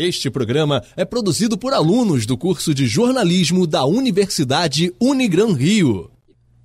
Este programa é produzido por alunos do curso de jornalismo da Universidade Unigran Rio.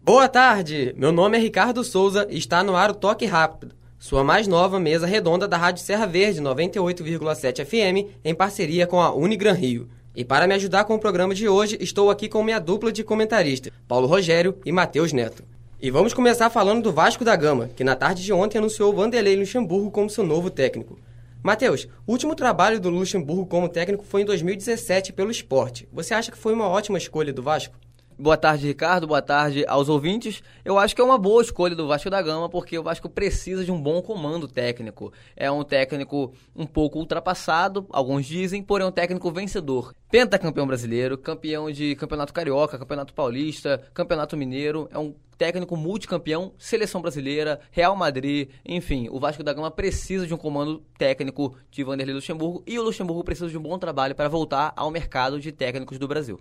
Boa tarde, meu nome é Ricardo Souza e está no ar o Toque Rápido, sua mais nova mesa redonda da Rádio Serra Verde 98,7 FM em parceria com a Unigran Rio. E para me ajudar com o programa de hoje, estou aqui com minha dupla de comentaristas, Paulo Rogério e Matheus Neto. E vamos começar falando do Vasco da Gama, que na tarde de ontem anunciou Vanderlei Luxemburgo como seu novo técnico. Matheus, o último trabalho do Luxemburgo como técnico foi em 2017 pelo esporte. Você acha que foi uma ótima escolha do Vasco? Boa tarde, Ricardo. Boa tarde aos ouvintes. Eu acho que é uma boa escolha do Vasco da Gama, porque o Vasco precisa de um bom comando técnico. É um técnico um pouco ultrapassado, alguns dizem, porém é um técnico vencedor. Pentacampeão brasileiro, campeão de campeonato carioca, campeonato paulista, campeonato mineiro. É um técnico multicampeão, seleção brasileira, Real Madrid, enfim, o Vasco da Gama precisa de um comando técnico de Vanderlei Luxemburgo e o Luxemburgo precisa de um bom trabalho para voltar ao mercado de técnicos do Brasil.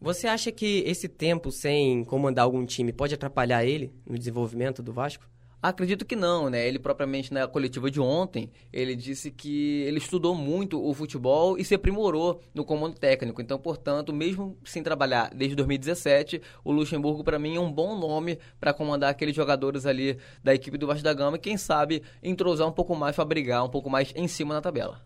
Você acha que esse tempo sem comandar algum time pode atrapalhar ele no desenvolvimento do Vasco? Acredito que não, né? Ele propriamente na coletiva de ontem, ele disse que ele estudou muito o futebol e se aprimorou no comando técnico. Então, portanto, mesmo sem trabalhar desde 2017, o Luxemburgo para mim é um bom nome para comandar aqueles jogadores ali da equipe do Vasco da Gama e quem sabe entrosar um pouco mais para brigar um pouco mais em cima na tabela.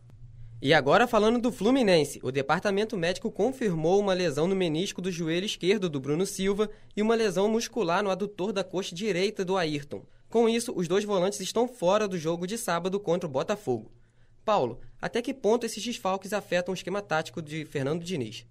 E agora falando do Fluminense, o departamento médico confirmou uma lesão no menisco do joelho esquerdo do Bruno Silva e uma lesão muscular no adutor da coxa direita do Ayrton. Com isso, os dois volantes estão fora do jogo de sábado contra o Botafogo. Paulo, até que ponto esses desfalques afetam o esquema tático de Fernando Diniz?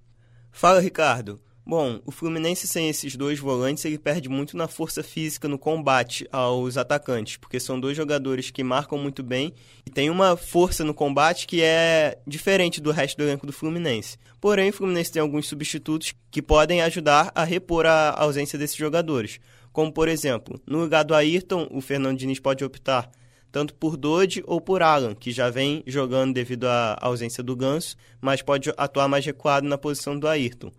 Fala, Ricardo. Bom, o Fluminense sem esses dois volantes, ele perde muito na força física no combate aos atacantes, porque são dois jogadores que marcam muito bem e tem uma força no combate que é diferente do resto do elenco do Fluminense. Porém, o Fluminense tem alguns substitutos que podem ajudar a repor a ausência desses jogadores. Como, por exemplo, no lugar do Ayrton, o Fernando Diniz pode optar tanto por Dodge ou por Alan, que já vem jogando devido à ausência do Ganso, mas pode atuar mais recuado na posição do Ayrton.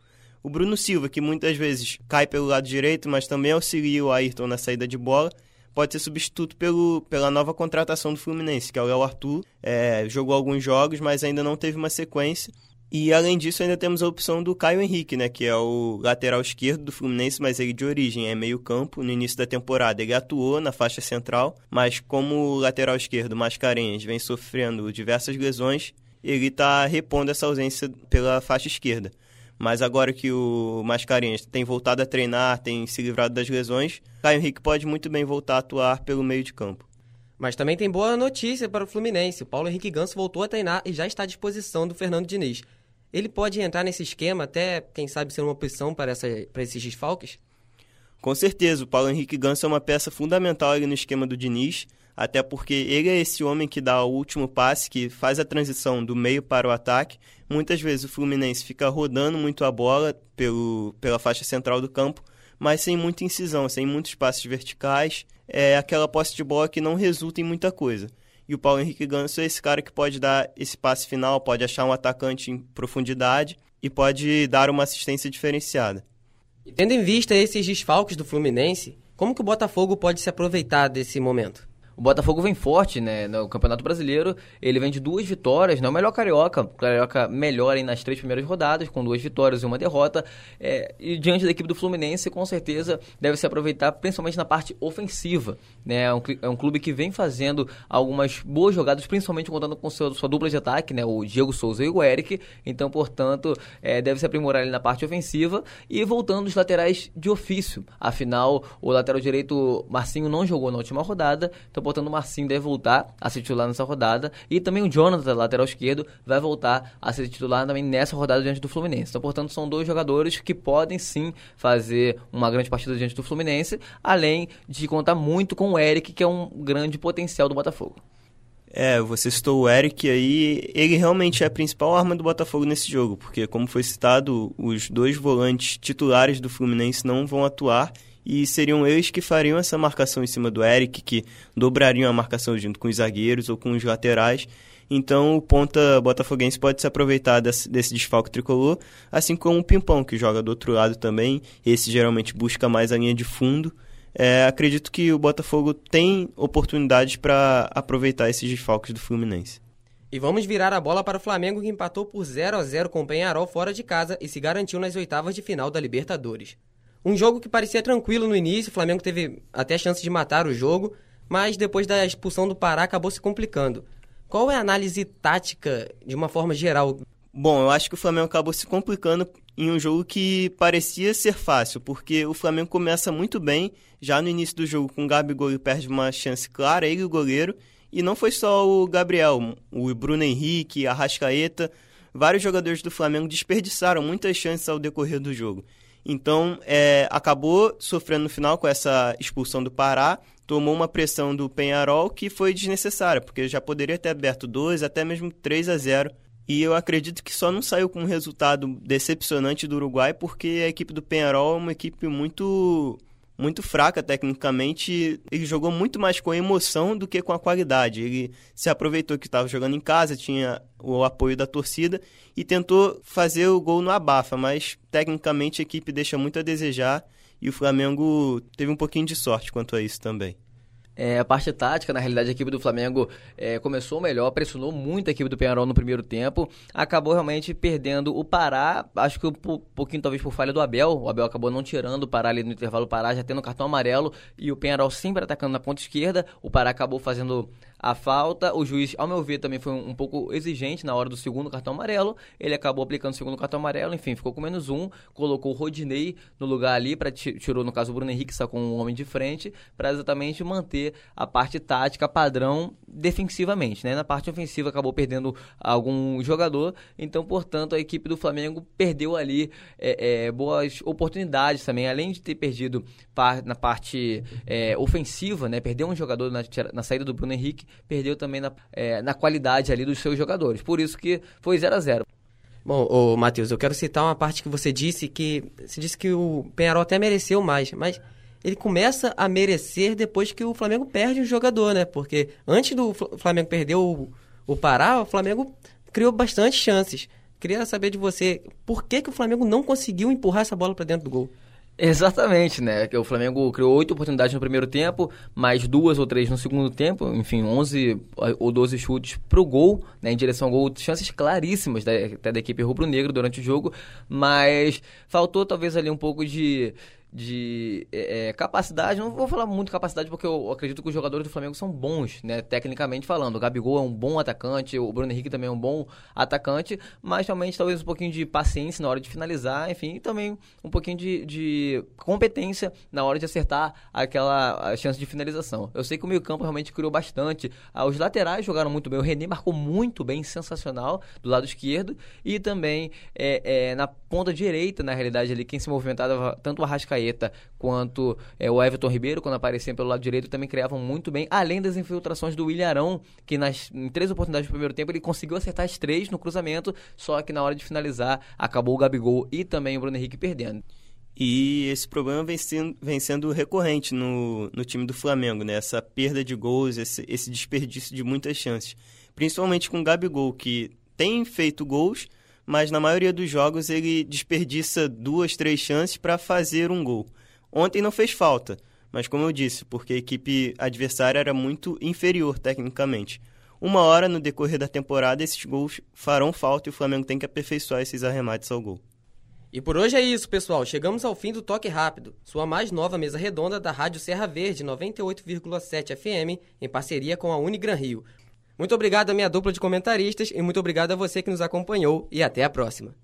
O Bruno Silva, que muitas vezes cai pelo lado direito, mas também auxilia o Ayrton na saída de bola, pode ser substituto pelo, pela nova contratação do Fluminense, que é o Léo Arthur. É, jogou alguns jogos, mas ainda não teve uma sequência. E além disso, ainda temos a opção do Caio Henrique, né, que é o lateral esquerdo do Fluminense, mas ele de origem é meio-campo. No início da temporada, ele atuou na faixa central, mas como o lateral esquerdo Mascarenhas vem sofrendo diversas lesões, ele está repondo essa ausência pela faixa esquerda. Mas agora que o Mascarenhas tem voltado a treinar, tem se livrado das lesões, Caio Henrique pode muito bem voltar a atuar pelo meio de campo. Mas também tem boa notícia para o Fluminense. O Paulo Henrique Ganso voltou a treinar e já está à disposição do Fernando Diniz. Ele pode entrar nesse esquema até, quem sabe, ser uma opção para, essa, para esses desfalques? Com certeza, o Paulo Henrique Ganso é uma peça fundamental ali no esquema do Diniz, até porque ele é esse homem que dá o último passe, que faz a transição do meio para o ataque. Muitas vezes o Fluminense fica rodando muito a bola pelo, pela faixa central do campo, mas sem muita incisão, sem muitos passes verticais. É aquela posse de bola que não resulta em muita coisa. E o Paulo Henrique Ganso é esse cara que pode dar esse passe final, pode achar um atacante em profundidade e pode dar uma assistência diferenciada. Tendo em vista esses desfalques do Fluminense, como que o Botafogo pode se aproveitar desse momento? O Botafogo vem forte, né, no Campeonato Brasileiro. Ele vem de duas vitórias, né, o melhor carioca. O carioca melhor aí nas três primeiras rodadas, com duas vitórias e uma derrota. É, e diante da equipe do Fluminense, com certeza deve se aproveitar, principalmente na parte ofensiva. Né? É um, é um clube que vem fazendo algumas boas jogadas, principalmente contando com seu, sua dupla de ataque, né, o Diego Souza e o Eric. Então, portanto, é, deve se aprimorar ali na parte ofensiva e voltando os laterais de ofício. Afinal, o lateral direito Marcinho não jogou na última rodada, então portanto o Marcinho deve voltar a ser titular nessa rodada. E também o Jonathan, lateral esquerdo, vai voltar a ser titular também nessa rodada diante do Fluminense. Então, portanto, são dois jogadores que podem sim fazer uma grande partida diante do Fluminense, além de contar muito com o Eric, que é um grande potencial do Botafogo. É, você citou o Eric aí, ele realmente é a principal arma do Botafogo nesse jogo, porque como foi citado, os dois volantes titulares do Fluminense não vão atuar e seriam eles que fariam essa marcação em cima do Eric, que dobrariam a marcação junto com os zagueiros ou com os laterais. Então o ponta botafoguense pode se aproveitar desse, desse desfalque tricolor, assim como o Pimpão, que joga do outro lado também. Esse geralmente busca mais a linha de fundo. É, acredito que o Botafogo tem oportunidades para aproveitar esses desfalques do Fluminense. E vamos virar a bola para o Flamengo que empatou por 0 a 0 com o Penharol fora de casa e se garantiu nas oitavas de final da Libertadores. Um jogo que parecia tranquilo no início, o Flamengo teve até chance de matar o jogo, mas depois da expulsão do Pará acabou se complicando. Qual é a análise tática de uma forma geral? Bom, eu acho que o Flamengo acabou se complicando em um jogo que parecia ser fácil, porque o Flamengo começa muito bem, já no início do jogo com o Gabigol perde uma chance clara, ele e o goleiro, e não foi só o Gabriel, o Bruno Henrique, a Rascaeta, vários jogadores do Flamengo desperdiçaram muitas chances ao decorrer do jogo. Então, é, acabou sofrendo no final com essa expulsão do Pará, tomou uma pressão do Penharol que foi desnecessária, porque já poderia ter aberto 2, até mesmo 3 a 0 e eu acredito que só não saiu com um resultado decepcionante do Uruguai porque a equipe do Penharol é uma equipe muito muito fraca tecnicamente. Ele jogou muito mais com emoção do que com a qualidade. Ele se aproveitou que estava jogando em casa, tinha o apoio da torcida e tentou fazer o gol no abafa, mas tecnicamente a equipe deixa muito a desejar e o Flamengo teve um pouquinho de sorte quanto a isso também. É, a parte tática, na realidade, a equipe do Flamengo é, começou melhor, pressionou muito a equipe do Penharol no primeiro tempo, acabou realmente perdendo o Pará, acho que um pouquinho talvez por falha do Abel, o Abel acabou não tirando o Pará ali no intervalo, Pará já tendo cartão amarelo e o Penharol sempre atacando na ponta esquerda, o Pará acabou fazendo a falta. O juiz, ao meu ver, também foi um, um, pouco exigente na hora do segundo cartão amarelo. Ele acabou aplicando o segundo cartão amarelo, enfim, ficou com menos um. Colocou o Rodinei no lugar ali, para tirou, no caso, o Bruno Henrique, sacou um homem de frente, para exatamente manter a parte tática padrão defensivamente. Né? Na parte ofensiva acabou perdendo algum jogador, então, portanto, a equipe do Flamengo perdeu ali é, é, boas oportunidades também, além de ter perdido na parte é, ofensiva, né? perdeu um jogador na, na saída do Bruno Henrique, perdeu também na, é, na qualidade ali dos seus jogadores. Por isso que foi 0 a 0 Bom, ô, Matheus, eu quero citar uma parte que você disse que você disse que o Penharol até mereceu mais, mas ele começa a merecer depois que o Flamengo perde o jogador, né? Porque antes do Flamengo perder o, o Pará, o Flamengo criou bastante chances. Queria saber de você, por que, que o Flamengo não conseguiu empurrar essa bola para dentro do gol? Exatamente, né? O Flamengo criou oito oportunidades no primeiro tempo, mais duas ou três no segundo tempo, enfim, 11 ou 12 chutes pro gol, né, em direção ao gol, chances claríssimas da, da equipe rubro-negro durante o jogo, mas faltou talvez ali um pouco de de é, é, capacidade, não vou falar muito capacidade porque eu acredito que os jogadores do Flamengo são bons, né, tecnicamente falando. O Gabigol é um bom atacante, o Bruno Henrique também é um bom atacante, mas realmente talvez um pouquinho de paciência na hora de finalizar, enfim, e também um pouquinho de, de competência na hora de acertar aquela chance de finalização. Eu sei que o meio-campo realmente criou bastante. Ah, os laterais jogaram muito bem, o René marcou muito bem, sensacional, do lado esquerdo, e também é, é, na ponta direita, na realidade, ali, quem se movimentava, tanto o Arrascaeta Arrascaeta quanto é, o Everton Ribeiro, quando apareciam pelo lado direito, também criavam muito bem, além das infiltrações do William Arão, que nas, em três oportunidades do primeiro tempo ele conseguiu acertar as três no cruzamento, só que na hora de finalizar acabou o Gabigol e também o Bruno Henrique perdendo. E esse problema vem sendo, vem sendo recorrente no, no time do Flamengo, né? Essa perda de gols, esse, esse desperdício de muitas chances. Principalmente com o Gabigol, que tem feito gols, mas na maioria dos jogos ele desperdiça duas, três chances para fazer um gol. Ontem não fez falta, mas como eu disse, porque a equipe adversária era muito inferior tecnicamente. Uma hora no decorrer da temporada esses gols farão falta e o Flamengo tem que aperfeiçoar esses arremates ao gol. E por hoje é isso, pessoal. Chegamos ao fim do Toque Rápido, sua mais nova mesa redonda da Rádio Serra Verde 98,7 FM, em parceria com a Unigran Rio. Muito obrigado à minha dupla de comentaristas e muito obrigado a você que nos acompanhou e até a próxima.